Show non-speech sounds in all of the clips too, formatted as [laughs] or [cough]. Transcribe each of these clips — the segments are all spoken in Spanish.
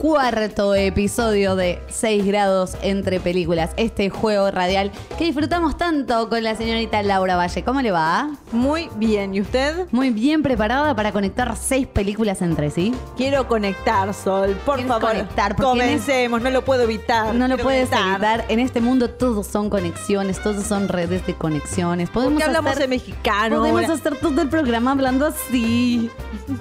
Cuarto episodio de 6 grados entre películas, este juego radial que disfrutamos tanto con la señorita Laura Valle. ¿Cómo le va? Muy bien. ¿Y usted? Muy bien preparada para conectar seis películas entre sí. Quiero conectar, Sol. Por ¿Quieres favor. conectar? Comencemos. No lo puedo evitar. No lo puedes conectar. evitar. En este mundo todos son conexiones, todos son redes de conexiones. ¿Por Podemos hablamos en mexicano? podemos ahora? hacer todo el programa hablando así.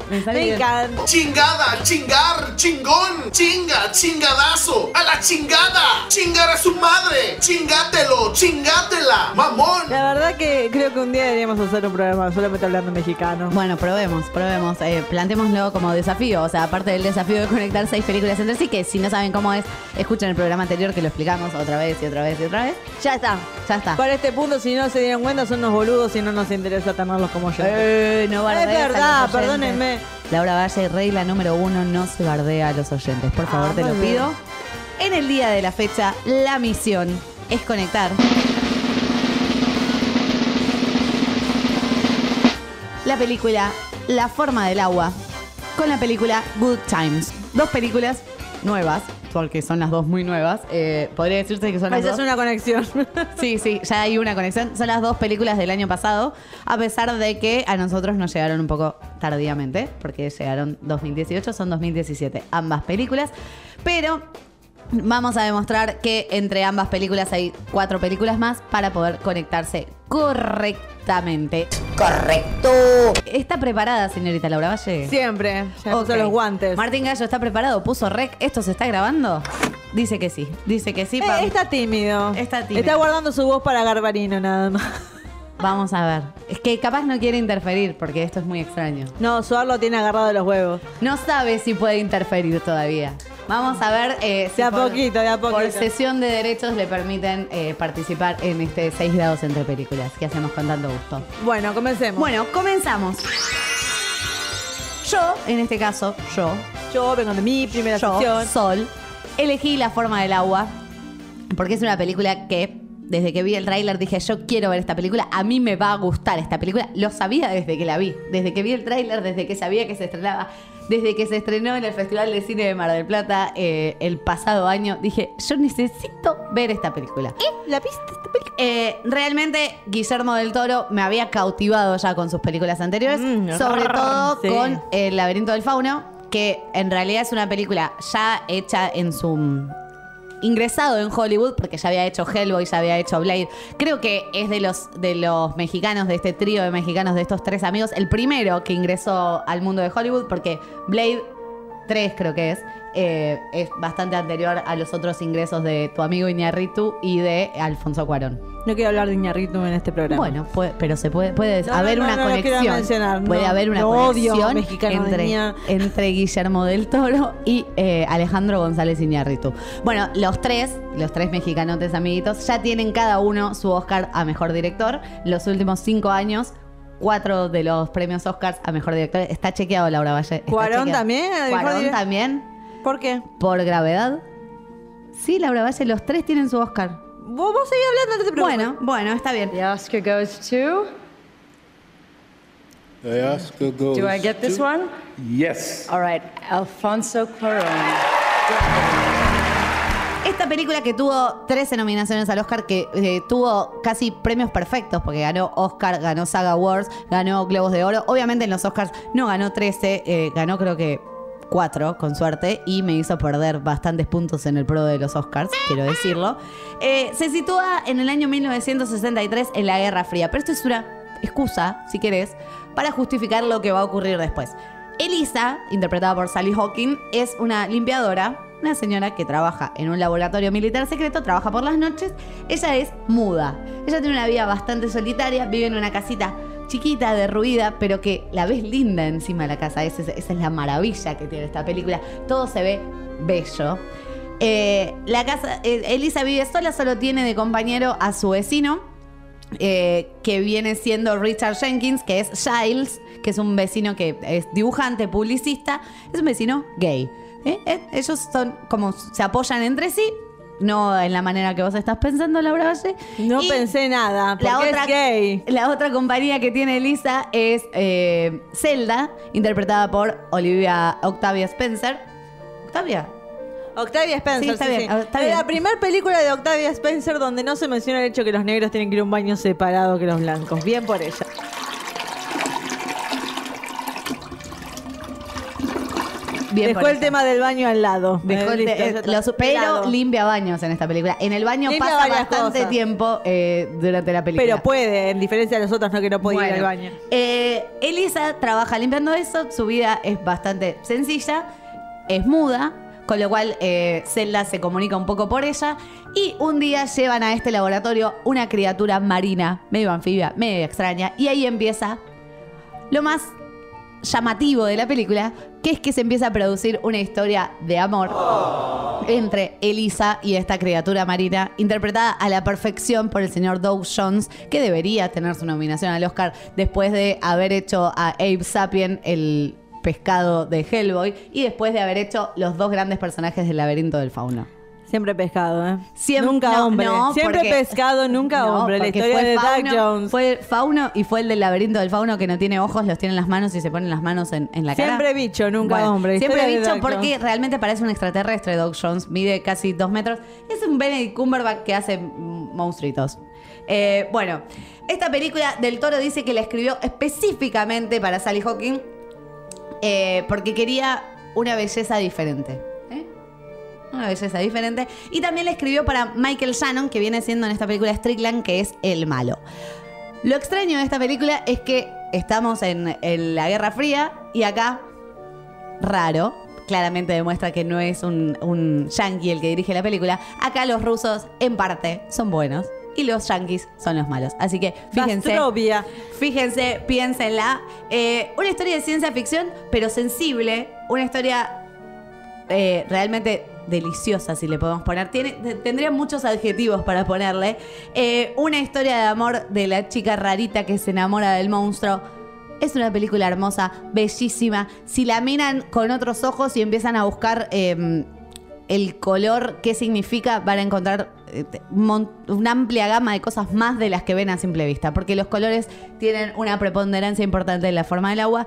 Me encanta. Chingada, chingar, chingón, chinga, chingadazo, a la chingada, chingar a su madre, chingátelo, chingátela, mamón. La verdad que creo que un día deberíamos hacer un programa solamente hablando mexicano. Bueno, probemos, probemos. Eh, plantémoslo como desafío. O sea, aparte del desafío de conectar seis películas entre sí, que si no saben cómo es, escuchen el programa anterior que lo explicamos otra vez y otra vez y otra vez. Ya está. Ya está. Para este punto, si no se dieron cuenta, son unos boludos y no nos interesa tenerlos como yo. Eh, no es verdad, perdónenme. Laura Valle, regla número uno, no se bardea a los oyentes. Por favor, Ah, te lo pido. En el día de la fecha, la misión es conectar la película La forma del agua con la película Good Times. Dos películas nuevas, porque son las dos muy nuevas. Eh, podría decirse que son las Esa dos. es una conexión. [laughs] Sí, sí, ya hay una conexión. Son las dos películas del año pasado, a pesar de que a nosotros nos llegaron un poco tardíamente, porque llegaron 2018, son 2017, ambas películas. Pero vamos a demostrar que entre ambas películas hay cuatro películas más para poder conectarse correctamente. Correcto. ¿Está preparada, señorita Laura Valle? Siempre. Ya Ok. puso los guantes. Martín Gallo está preparado, puso rec. ¿Esto se está grabando? Dice que sí. Dice que sí. Eh, está tímido. Está tímido. Está guardando su voz para Garbarino nada más. Vamos a ver. Es que capaz no quiere interferir porque esto es muy extraño. No, Suar lo tiene agarrado de los huevos. No sabe si puede interferir todavía. Vamos a ver eh, si De a por- poquito, de a poquito. por sesión de derechos le permiten eh, participar en este 6 grados entre películas que hacemos con tanto gusto. Bueno, comencemos. Bueno, comenzamos. Yo, en este caso, yo, yo vengo de mi primera yo, sesión. Sol, elegí La forma del agua porque es una película que desde que vi el tráiler dije yo quiero ver esta película, a mí me va a gustar esta película, lo sabía desde que la vi, desde que vi el tráiler, desde que sabía que se estrenaba, desde que se estrenó en el Festival de Cine de Mar del Plata eh, el pasado año, dije yo necesito ver esta película. ¿La viste esta película? Eh, realmente Guillermo del Toro me había cautivado ya con sus películas anteriores, Mm, sobre todo sí. con El laberinto del fauno, que en realidad es una película ya hecha en su ingresado en Hollywood porque ya había hecho Hellboy, ya había hecho Blade. Creo que es de los de los mexicanos de este trío de mexicanos de estos tres amigos el primero que ingresó al mundo de Hollywood porque Blade 3 creo que es eh, es bastante anterior a los otros ingresos de tu amigo Iñarritu y de Alfonso Cuarón. No quiero hablar de Iñarritu en este programa. Bueno, puede- pero se puede, puede No, haber no, una no, quiero conexión. mencionar, puede no. haber una conexión entre, entre Guillermo del Toro y eh, Alejandro González Iñárritu. Bueno, los tres, los tres mexicanotes amiguitos, ya tienen cada uno su Oscar a mejor director. Los últimos cinco años. Cuatro de los premios Oscars a mejor director. Está chequeado Laura Valle. está ¿Cuarón chequeado. también? ¿A mejor Cuarón también. ¿Por qué? Por gravedad. Sí, Laura Valle, los tres tienen su Oscar. Vos, vos seguís hablando, no te preocupes. Bueno, bueno, está bien. The Oscar goes to The Oscar goes Do I get this to- one? Yes. All right, Alfonso Cuarón. Esta película que tuvo 13 nominaciones al Oscar, que eh, tuvo casi premios perfectos, porque ganó Oscar, ganó Saga Awards, ganó Globos de Oro. Obviamente en los Oscars no ganó 13, eh, ganó creo que 4 con suerte y me hizo perder bastantes puntos en el pro de los Oscars, quiero decirlo. Eh, se sitúa en el año 1963 en la Guerra Fría, pero esto es una excusa, si querés, para justificar lo que va a ocurrir después. Elisa, interpretada por Sally Hawking, es una limpiadora, una señora que trabaja en un laboratorio militar secreto, trabaja por las noches. Ella es muda. Ella tiene una vida bastante solitaria, vive en una casita chiquita, derruida, pero que la ves linda encima de la casa. Esa es, la maravilla que tiene esta película. Todo se ve bello. Eh, la casa, eh, Elisa vive sola, solo tiene de compañero a su vecino, eh, que viene siendo Richard Jenkins, que es Giles, que es un vecino que es dibujante, publicista, es un vecino gay. Eh, Ellos son como se apoyan entre sí, no en la manera que vos estás pensando, Laura Valle. No Y pensé nada, porque la otra, es gay. la otra compañía que tiene Elisa es eh, Zelda, interpretada por Olivia Octavia Spencer. ¿Octavia? Octavia Spencer, Sí, está sí, bien, sí. está Es bien. la primera película de Octavia Spencer donde no se menciona el hecho que los negros tienen que ir a un baño separado que los blancos. Bien por ella. Bien Dejó el tema del baño al lado. Dejó el lo limpia baños en esta película. En el baño Limpia pasa bastante cosas. tiempo eh, durante la película. Pero puede, en diferencia de los otros, no que no podía ir al baño. eh, Elisa trabaja limpiando eso, su vida es bastante sencilla, es muda, con lo cual eh, Zelda se comunica un poco por ella, y un día llevan a este laboratorio una criatura marina, medio anfibia, medio extraña, y ahí empieza lo más llamativo de la película, que es que se empieza a producir una historia de amor entre Elisa y esta criatura marina, interpretada a la perfección por el señor Doug Jones, que debería tener su nominación al Oscar después de haber hecho a Abe Sapien el pescado de Hellboy y después de haber hecho los dos grandes personajes del laberinto del fauno. Siempre pescado, ¿eh? Siempre, nunca no, hombre. no, Siempre porque- pescado, nunca No, hombre. La historia fue de Doug Fauno- Jones. Fue Fauno y fue el del laberinto del fauno que no tiene ojos, los tiene en las manos y se ponen las manos en, en la cara. Siempre bicho, nunca Bueno, hombre. Siempre bicho Doug porque Jones. realmente parece un extraterrestre Doug Jones. Mide casi dos metros. Es un Benedict Cumberbatch que hace monstruitos. Eh, bueno, esta película del Toro dice que la escribió específicamente para Sally Hawking eh, porque quería una belleza diferente. Una belleza diferente. Y también la escribió para Michael Shannon, que viene siendo en esta película Strickland, que es el malo. Lo extraño de esta película es que estamos en, en la Guerra Fría y acá, raro, claramente demuestra que no es un, un yankee el que dirige la película. Acá los rusos, en parte, son buenos y los yankees son los malos. Así que fíjense. Bastrovia. Fíjense, piénsenla. Eh, una historia de ciencia ficción, pero sensible. Una historia eh, realmente deliciosa, si le podemos poner. Tiene, te- tendría muchos adjetivos para ponerle. Eh, una historia de amor de la chica rarita que se enamora del monstruo. Es una película hermosa, bellísima. Si la miran con otros ojos y empiezan a buscar eh, el color, qué significa, van a encontrar eh, una amplia gama de cosas más de las que ven a simple vista. Porque los colores tienen una preponderancia importante en la forma del agua.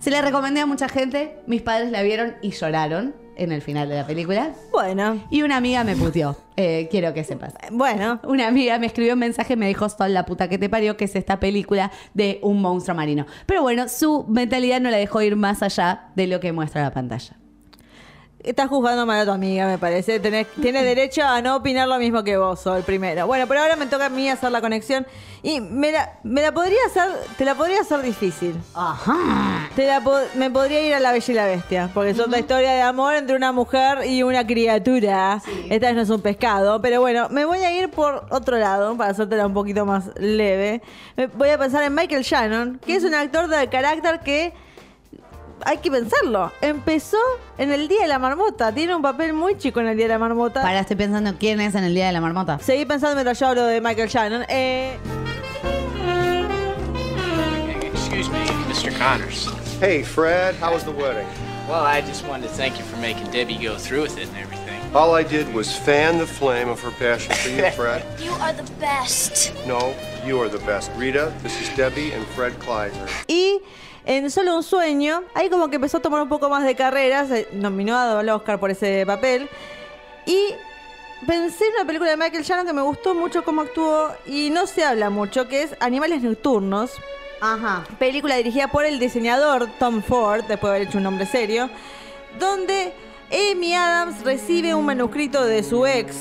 Se la recomendé a mucha gente. Mis padres la vieron y lloraron en el final de la película. Bueno, Y una amiga me puteó. Eh, quiero que sepas. bueno. Una amiga me escribió un mensaje y me dijo, son la puta que te parió, que es esta película de un monstruo marino. Pero bueno, su mentalidad no la dejó ir más allá de lo que muestra la pantalla. Estás juzgando mal a tu amiga, me parece. Tenés- tiene [laughs] derecho a no opinar lo mismo que vos, el primero. Bueno, pero ahora me toca a mí hacer la conexión. Y me la, me la podría hacer, te la podría hacer difícil. Ajá. Te la me podría ir a la bella y la bestia, porque es otra historia de amor entre una mujer y una criatura. Esta vez no es un pescado, pero bueno, me voy a ir por otro lado, para hacértela un poquito más leve. Voy a pensar en Michael Shannon, que es un actor de carácter que hay que pensarlo. Empezó en el Día de la Marmota, tiene un papel muy chico en el Día de la Marmota. Para, estoy pensando quién es en el Día de la Marmota. Seguí pensando mientras yo hablo de Michael Shannon. Eh, Excuse me, Mr. Connors. Hey, Fred, how was the wedding? Well, I just wanted to thank you for making Debbie go through with it and everything. All I did was fan the flame of her passion for you, [laughs] Fred. You are the best. No, you are the best. Rita, this is Debbie and Fred Kleiser. Y en Solo un sueño, ahí como que empezó a tomar un poco más de carrera, se nominó al Oscar por ese papel. Y pensé en una película de Michael Shannon que me gustó mucho cómo actuó y no se habla mucho, que es Animales Nocturnos. Ajá. Película dirigida por el diseñador Tom Ford, después de haber hecho un nombre serio, donde Amy Adams recibe un manuscrito de su ex,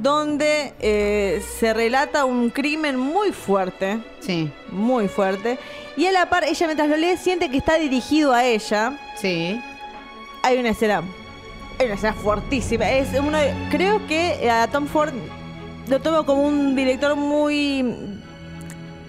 donde eh, se relata un crimen muy fuerte, Sí. muy fuerte, y a la par ella mientras lo lee siente que está dirigido a ella. Sí. Hay una escena, hay una escena fuertísima. Es uno, de- creo que eh, a Tom Ford lo tomo como un director muy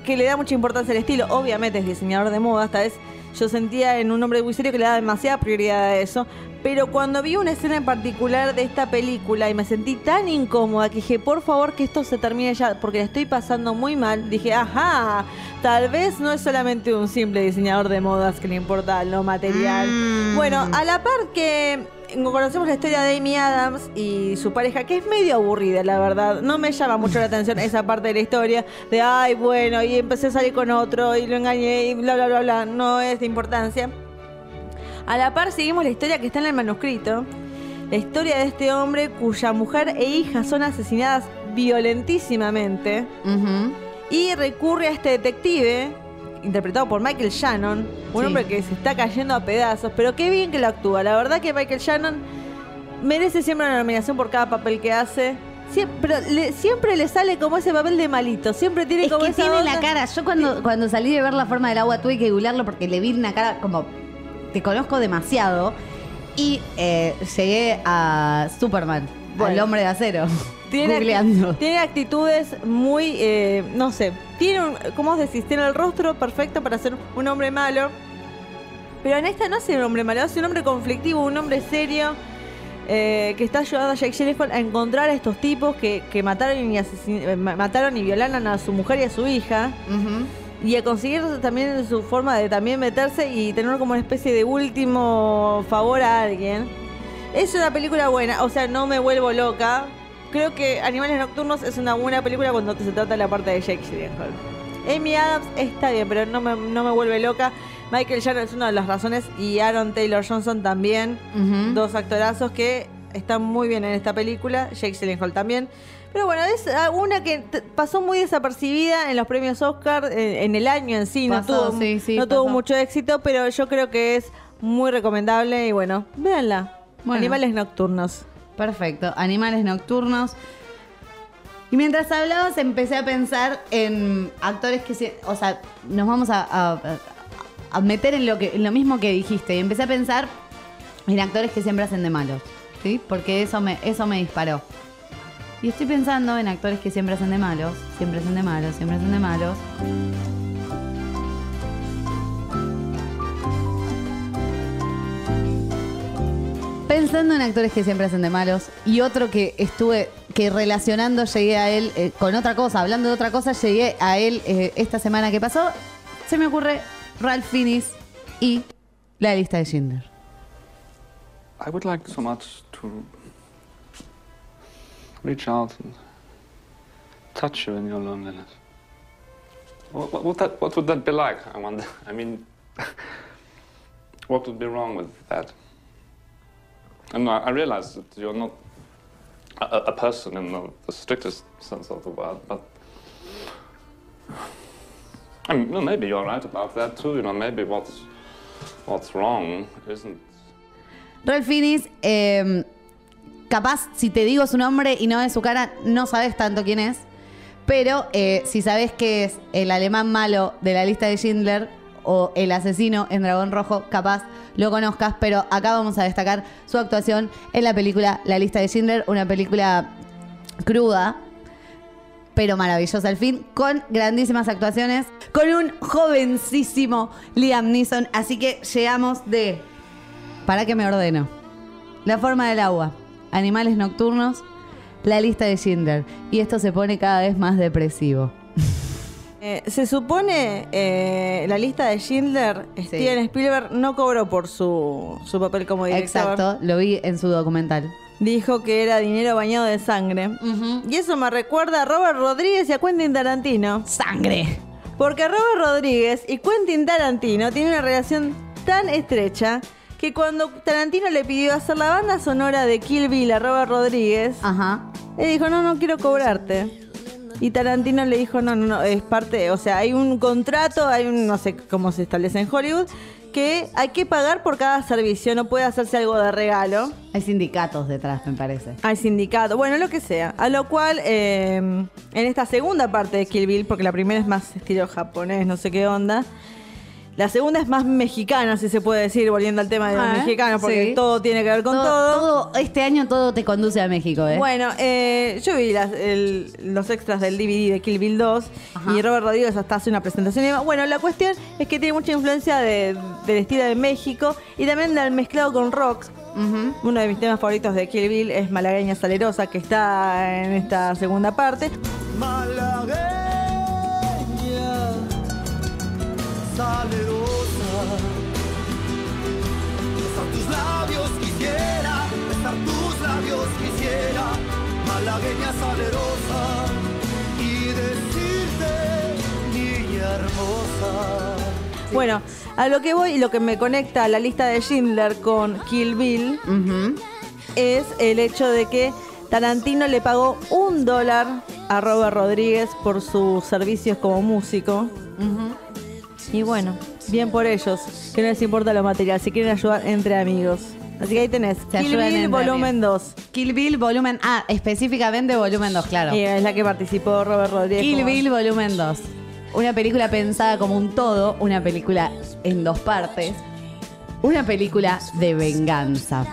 que le da mucha importancia al estilo. Obviamente es diseñador de moda, esta vez yo sentía en un hombre muy serio que le da demasiada prioridad a eso. Pero cuando vi una escena en particular de esta película y me sentí tan incómoda que dije, por favor que esto se termine ya, porque la estoy pasando muy mal, dije, ajá, tal vez no es solamente un simple diseñador de modas que le importa lo material. Mm. Bueno, a la par que conocemos la historia de Amy Adams y su pareja, que es medio aburrida, la verdad. No me llama mucho la atención esa parte de la historia de, ay, bueno, y empecé a salir con otro y lo engañé y bla, bla, bla, bla. No es de importancia. A la par seguimos la historia que está en el manuscrito. La historia de este hombre cuya mujer e hija son asesinadas violentísimamente y recurre a este detective, interpretado por Michael Shannon, un Sí. hombre que se está cayendo a pedazos, pero qué bien que lo actúa. La verdad que Michael Shannon merece siempre una nominación por cada papel que hace. Sie- pero le- siempre le sale como ese papel de malito, siempre tiene Es como que esa tiene la cara. Yo cuando, cuando salí de ver la forma del agua tuve que googlearlo porque le vi una cara como. Te conozco demasiado. Y eh, llegué a Superman, al Bueno. hombre de acero. Tiene, actitudes muy, eh, no sé, tiene un, ¿cómo decís? Tiene el rostro perfecto para ser un hombre malo. Pero en esta no es un hombre malo, es un hombre conflictivo, un hombre serio, eh, que está ayudando a Jake Gyllenhaal a encontrar a estos tipos que, que mataron, y eh, ma- mataron y violaron a su mujer y a su hija. Y a conseguir también su forma de también meterse y tener como una especie de último favor a alguien. Es una película buena, o sea, no me vuelvo loca. Creo que Animales Nocturnos es una buena película cuando se trata de la parte de Jake Gyllenhaal. Amy Adams está bien, pero no me, no me vuelve loca. Michael Shannon es una de las razones y Aaron Taylor Johnson también. Dos actorazos que están muy bien en esta película. Jake Gyllenhaal también. Pero bueno, es una que pasó muy desapercibida en los premios Oscar en el año en sí. Pasó, no tuvo, sí, sí, no tuvo mucho éxito, pero yo creo que es muy recomendable y bueno, véanla. Bueno. Animales nocturnos. Perfecto. Animales nocturnos. Y mientras hablabas empecé a pensar en actores que se, o sea, nos vamos a, meter en lo que en lo mismo que dijiste y empecé a pensar en actores que siempre hacen de malos, ¿sí? Porque eso me eso me disparó. Y estoy pensando en actores que siempre hacen de malos, siempre hacen de malos, siempre hacen de malos. Pensando en actores que siempre hacen de malos y otro que estuve que relacionando llegué a él eh, con otra cosa, hablando de otra cosa, llegué a él eh, esta semana que pasó, se me ocurre Ralph Fiennes y la lista de Schindler. I would like so much to reach out and touch you in your loneliness. What, what, would that, what would that be like? I wonder. [laughs] I mean, [laughs] what would be wrong with that? And I, I realize that you're not a, a- person in the, the strictest sense of the word, but I mean, well, maybe you're right about that too. You know, maybe what's what's wrong isn't Ralph Fiennes, eh, capaz si te digo su nombre y no de su cara, no sabes tanto quién es. Pero eh, si sabes que es el alemán malo de la lista de Schindler o el asesino en Dragón Rojo, capaz lo conozcas. Pero acá vamos a destacar su actuación en la película La lista de Schindler, una película cruda, pero maravillosa al fin, con grandísimas actuaciones, con un jovencísimo Liam Neeson. Así que llegamos de para que me ordeno. La forma del agua, animales nocturnos, la lista de Schindler. Y esto se pone cada vez más depresivo. Eh, se supone eh, la lista de Schindler, Steven Spielberg no cobró por su, su papel como director. Exacto, lo vi en su documental. dijo que era dinero bañado de sangre. Y eso me recuerda a Robert Rodríguez y a Quentin Tarantino. Sangre. Porque Robert Rodríguez y Quentin Tarantino tienen una relación tan estrecha que cuando Tarantino le pidió hacer la banda sonora de Kill Bill a Robert Rodríguez, Ajá. él dijo, no, no quiero cobrarte. Y Tarantino le dijo, no, no, no, es parte, o sea, hay un contrato, hay un, no sé cómo se establece en Hollywood, que hay que pagar por cada servicio, no puede hacerse algo de regalo. Hay sindicatos detrás, me parece. Al sindicato, bueno, lo que sea. A lo cual, eh, en esta segunda parte de Kill Bill, porque la primera es más estilo japonés, no sé qué onda. La segunda es más mexicana, si se puede decir, volviendo al tema de los Ah, mexicanos, porque sí. todo tiene que ver con todo. todo. Este año todo te conduce a México, ¿eh? Bueno, eh, yo vi las- el- los extras del DVD de Kill Bill 2 y Robert Rodríguez hasta hace una presentación. y demás. Bueno, la cuestión es que tiene mucha influencia de- del estilo de México y también del mezclado con rock. Uno de mis temas favoritos de Kill Bill es Malagueña Salerosa, que está en esta segunda parte. Malagueña, salerosa. Besar tus labios quisiera, besar tus labios quisiera. Malagueña salerosa y decirte, niña hermosa. Bueno, a lo que voy y lo que me conecta a la lista de Schindler con Kill Bill es el hecho de que Tarantino le pagó un dólar a Robert Rodríguez por sus servicios como músico. Y bueno, bien por ellos, que no les importa lo material, si quieren ayudar entre amigos. Así que ahí tenés, Se Kill Bill volumen amigos. 2. Kill Bill volumen Ah, específicamente volumen 2, claro. Y es la que participó Robert Rodríguez. Kill como- Bill volumen 2. Una película pensada como un todo, una película en dos partes, una película de venganza.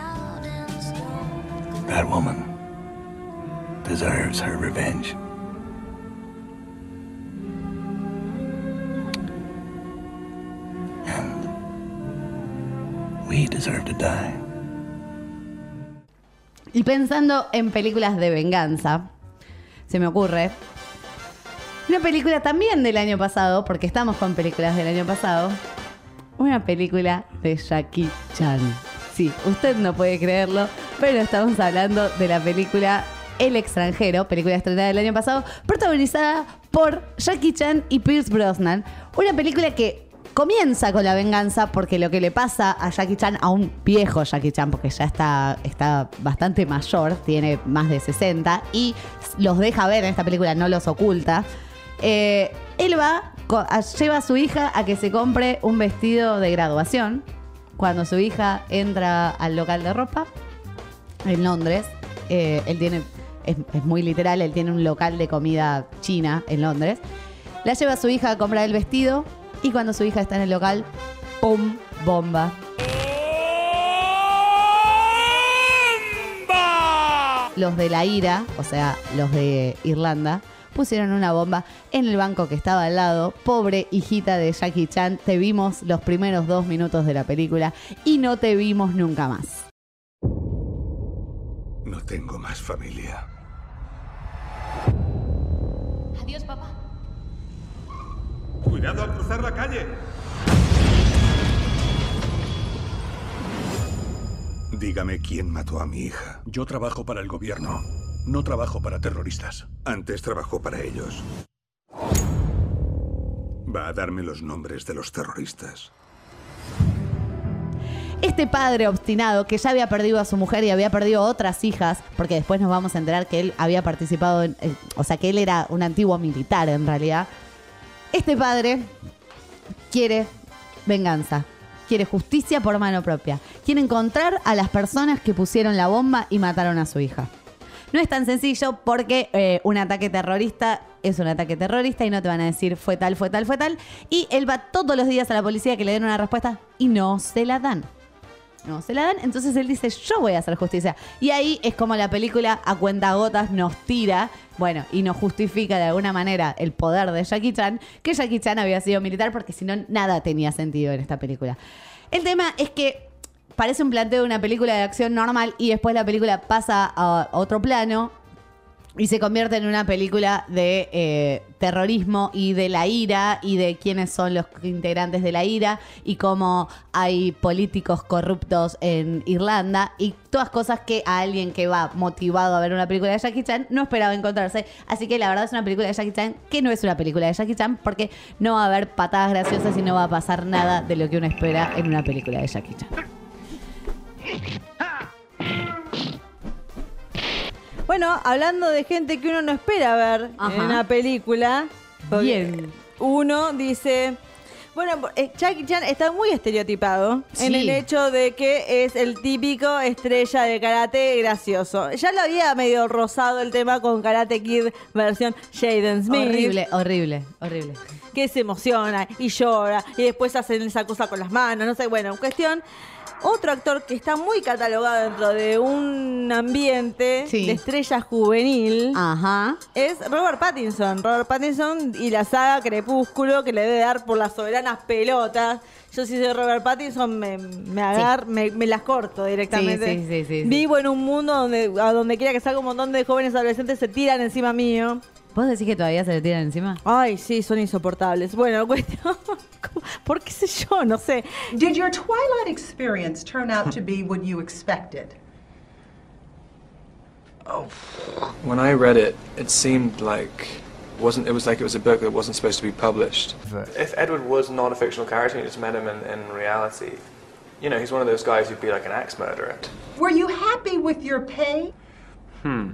That woman deserves her revenge. We deserve to die. Y pensando en películas de venganza, se me ocurre una película también del año pasado, porque estamos con películas del año pasado, una película de Jackie Chan. Sí, usted no puede creerlo, pero estamos hablando de la película El extranjero, película estrenada del año pasado, protagonizada por Jackie Chan y Pierce Brosnan. Una película que comienza con la venganza porque lo que le pasa a Jackie Chan, a un viejo Jackie Chan, porque ya está, está bastante mayor, tiene más de 60, y los deja ver en esta película, no los oculta. Eh, él va, lleva a su hija a que se compre un vestido de graduación. Cuando su hija entra al local de ropa en Londres, eh, él tiene, es muy literal, él tiene un local de comida china en Londres. La lleva a su hija a comprar el vestido y cuando su hija está en el local, ¡pum! Bomba. Los de la ira, o sea, los de Irlanda, pusieron una bomba en el banco que estaba al lado. Pobre hijita de Jackie Chan, te vimos los primeros dos minutos de la película y no te vimos nunca más. No tengo más familia. Adiós, papá. Cuidado al cruzar la calle. Dígame quién mató a mi hija. Yo trabajo para el gobierno. No trabajo para terroristas. Antes trabajó para ellos. Va a darme los nombres de los terroristas. Este padre obstinado que ya había perdido a su mujer y había perdido otras hijas, porque después nos vamos a enterar que él había participado en, eh, o sea, que él era un antiguo militar en realidad. Este padre quiere venganza, quiere justicia por mano propia, quiere encontrar a las personas que pusieron la bomba y mataron a su hija. No es tan sencillo porque eh, un ataque terrorista es un ataque terrorista y no te van a decir fue tal, fue tal, fue tal. Y él va todos los días a la policía que le den una respuesta y no se la dan. No se la dan, entonces él dice, yo voy a hacer justicia. Y ahí es como la película a cuentagotas nos tira, bueno, y nos justifica de alguna manera el poder de Jackie Chan, que Jackie Chan había sido militar porque si no, nada tenía sentido en esta película. El tema es que parece un planteo de una película de acción normal y después la película pasa a otro plano Y se convierte en una película de eh, terrorismo y de la ira y de quiénes son los integrantes de la ira y cómo hay políticos corruptos en Irlanda y todas cosas que a alguien que va motivado a ver una película de Jackie Chan no esperaba encontrarse. Así que la verdad es una película de Jackie Chan que no es una película de Jackie Chan porque no va a haber patadas graciosas y no va a pasar nada de lo que uno espera en una película de Jackie Chan. Bueno, hablando de gente que uno no espera ver Ajá. en una película. Bien. Uno dice. Bueno, eh, Jackie Chan está muy estereotipado Sí. en el hecho de que es el típico estrella de karate gracioso. Ya lo había medio rozado el tema con Karate Kid versión Jaden Smith. Horrible, horrible, horrible. que se emociona y llora y después hacen esa cosa con las manos, no sé, bueno, cuestión. Otro actor que está muy catalogado dentro de un ambiente Sí. de estrella juvenil Ajá. es Robert Pattinson. Robert Pattinson y la saga Crepúsculo que le debe dar por las soberanas pelotas. Yo si soy Robert Pattinson me, me agar, me, me las corto directamente. Sí, sí, sí, sí, sí. Vivo en un mundo donde a donde quiera que salga un montón de jóvenes adolescentes se tiran encima mío. ¿Vos decís que todavía se le tiran encima? Ay, sí, son insoportables. Bueno, [laughs] cuestión. ¿Por qué sé yo? No sé. Did your Twilight experience turn out to be what you expected? When I read it, it seemed like wasn't it was like it was a book that wasn't supposed to be published. If Edward was not a fictional character, and you just met him in, in reality, you know, he's one of those guys who'd be like an axe murderer. Were you happy with your pay? Hmm.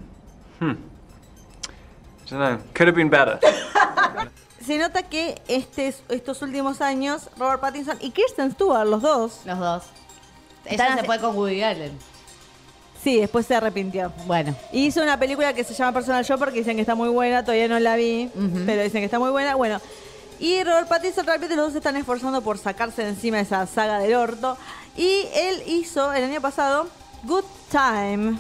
Hmm. I don't know. Could have been better. [laughs] Se nota que este, estos últimos años, Robert Pattinson y Kirsten Stewart, los dos. Los dos. Ella se fue con Woody Allen. Sí, después se arrepintió. Bueno. Hizo una película que se llama Personal Shopper, que dicen que está muy buena, todavía no la vi, pero dicen que está muy buena. Bueno, y Robert Pattinson realmente los dos se están esforzando por sacarse de encima esa saga del orto. Y él hizo el año pasado Good Time,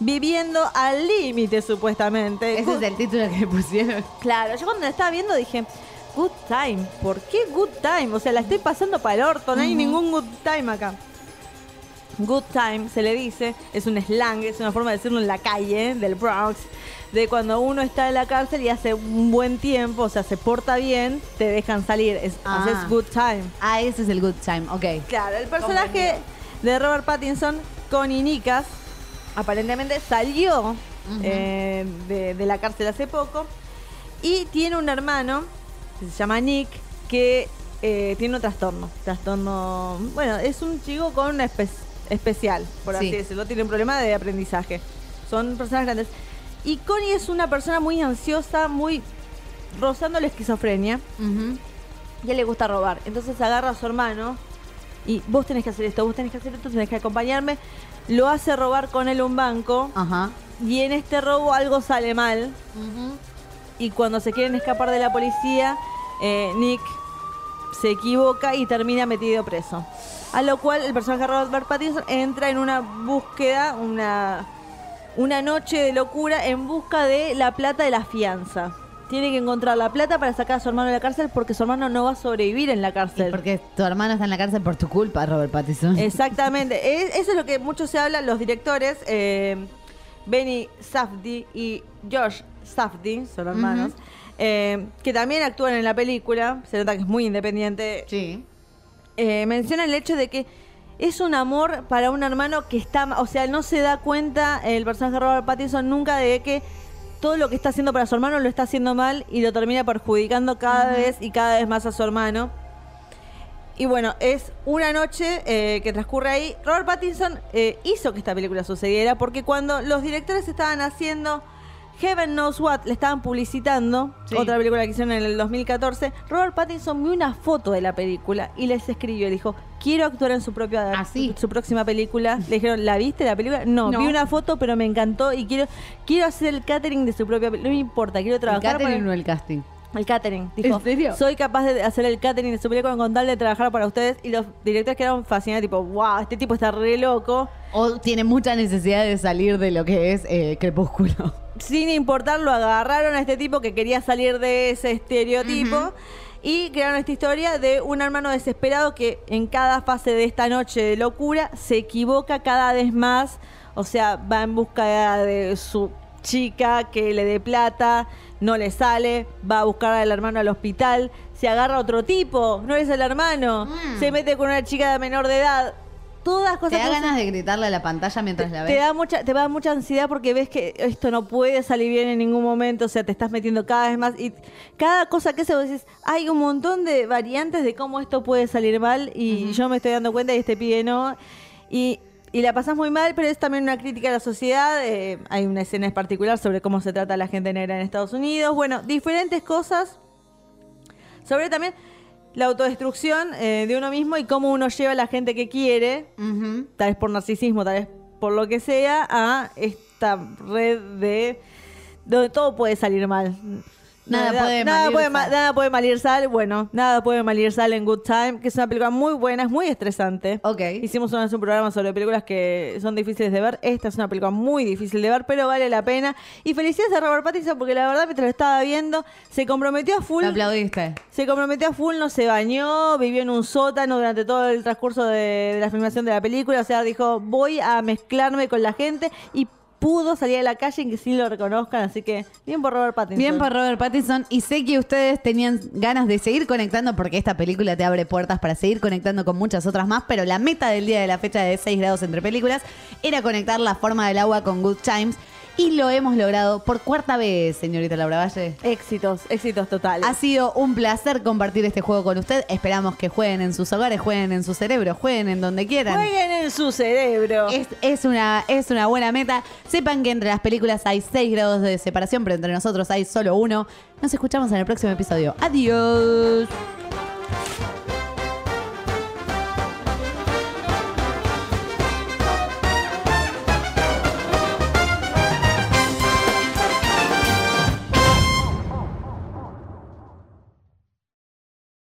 viviendo al límite supuestamente. Ese Good- es el título que le pusieron. Claro, yo cuando la estaba viendo dije, Good Time, ¿por qué Good Time? O sea, la estoy pasando para el orto, no hay ningún Good Time acá. Good Time se le dice, es un slang, es una forma de decirlo en la calle del Bronx, de cuando uno está en la cárcel y hace un buen tiempo, o sea, se porta bien, te dejan salir, es, Ah. haces Good Time. Ah, ese es el good time, ok. Claro, el personaje de Robert Pattinson, Connie Nicas, aparentemente salió eh, de, de la cárcel hace poco y tiene un hermano que se llama Nick que eh, tiene un trastorno. Trastorno. Bueno, es un chico con una espe- especial, por así Sí. decirlo. Tiene un problema de aprendizaje. Son personas grandes. Y Connie es una persona muy ansiosa, muy rozando la esquizofrenia. Y a él le gusta robar. Entonces agarra a su hermano y vos tenés que hacer esto, vos tenés que hacer esto, tenés que acompañarme. Lo hace robar con él un banco. Ajá. Y en este robo algo sale mal. Y cuando se quieren escapar de la policía, eh, Nick se equivoca y termina metido preso. A lo cual el personaje Robert Pattinson entra en una búsqueda, una, una noche de locura en busca de la plata de la fianza. Tiene que encontrar la plata para sacar a su hermano de la cárcel porque su hermano no va a sobrevivir en la cárcel. Porque tu hermano está en la cárcel por tu culpa, Robert Pattinson. Exactamente. [laughs] Es- eso es lo que mucho se habla, los directores, eh, Benny Safdie y Josh Safdie, son hermanos, eh, que también actúan en la película, se nota que es muy independiente. Sí. mencionan el hecho de que es un amor para un hermano que está, o sea, no se da cuenta el personaje de Robert Pattinson nunca de que todo lo que está haciendo para su hermano lo está haciendo mal y lo termina perjudicando cada vez y cada vez más a su hermano. Y bueno, es una noche eh, que transcurre ahí. Robert Pattinson eh, hizo que esta película sucediera porque cuando los directores estaban haciendo Heaven Knows What, le estaban publicitando, Sí. otra película que hicieron en el 2014, Robert Pattinson vio una foto de la película y les escribió, dijo, quiero actuar en su propia su, su próxima película. Le dijeron, ¿la viste la película? No, No. vi una foto pero me encantó y quiero quiero hacer el catering de su propia película. No me importa, quiero ¿El trabajar catering para- o el casting? el catering. Dijo, ¿En serio? Soy capaz de hacer el catering de su película con tal de trabajar para ustedes. Y los directores quedaron fascinados, tipo, wow, este tipo está re loco. O tiene mucha necesidad de salir de lo que es eh, Crepúsculo. Sin importar, lo agarraron a este tipo que quería salir de ese estereotipo. Y crearon esta historia de un hermano desesperado que en cada fase de esta noche de locura se equivoca cada vez más. O sea, va en busca de su chica que le dé plata, no le sale, va a buscar al hermano al hospital, se agarra a otro tipo, no es el hermano, se mete con una chica de menor de edad. Todas cosas ¿Te da ganas de gritarle a la pantalla mientras la te ves? da mucha te da mucha ansiedad porque ves que esto no puede salir bien en ningún momento o sea te estás metiendo cada vez más y cada cosa que se vos decís hay un montón de variantes de cómo esto puede salir mal y yo me estoy dando cuenta y este pibe no y y la pasás muy mal, pero es también una crítica a la sociedad. eh, hay una escena en particular sobre cómo se trata a la gente negra en Estados Unidos. Bueno, diferentes cosas sobre también la autodestrucción eh, de uno mismo y cómo uno lleva a la gente que quiere, tal vez por narcisismo, tal vez por lo que sea, a esta red de donde todo puede salir mal. Nada puede nada puede, sal. nada puede mal ir sal. Bueno, nada puede mal ir sal en Good Time, que es una película muy buena, es muy estresante. Ok. Hicimos una vez un programa sobre películas que son difíciles de ver. Esta es una película muy difícil de ver, pero vale la pena. Y felicidades a Robert Pattinson porque la verdad mientras lo estaba viendo se comprometió a full. Lo aplaudiste. Se comprometió a full, no se bañó, vivió en un sótano durante todo el transcurso de, de la filmación de la película. O sea, dijo, voy a mezclarme con la gente y pudo salir a la calle y que sí lo reconozcan. Así que bien por Robert Pattinson. Bien por Robert Pattinson. Y sé que ustedes tenían ganas de seguir conectando porque esta película te abre puertas para seguir conectando con muchas otras más. Pero la meta del día de la fecha de 6 grados entre películas era conectar la forma del agua con Good Times. Y lo hemos logrado por cuarta vez, señorita Laura Valle. Éxitos, éxitos totales. Ha sido un placer compartir este juego con usted. Esperamos que jueguen en sus hogares, jueguen en su cerebro, jueguen en donde quieran. Jueguen en su cerebro. Es, es una, es una buena meta. Sepan que entre las películas hay 6 grados de separación, pero entre nosotros hay solo uno. Nos escuchamos en el próximo episodio. Adiós.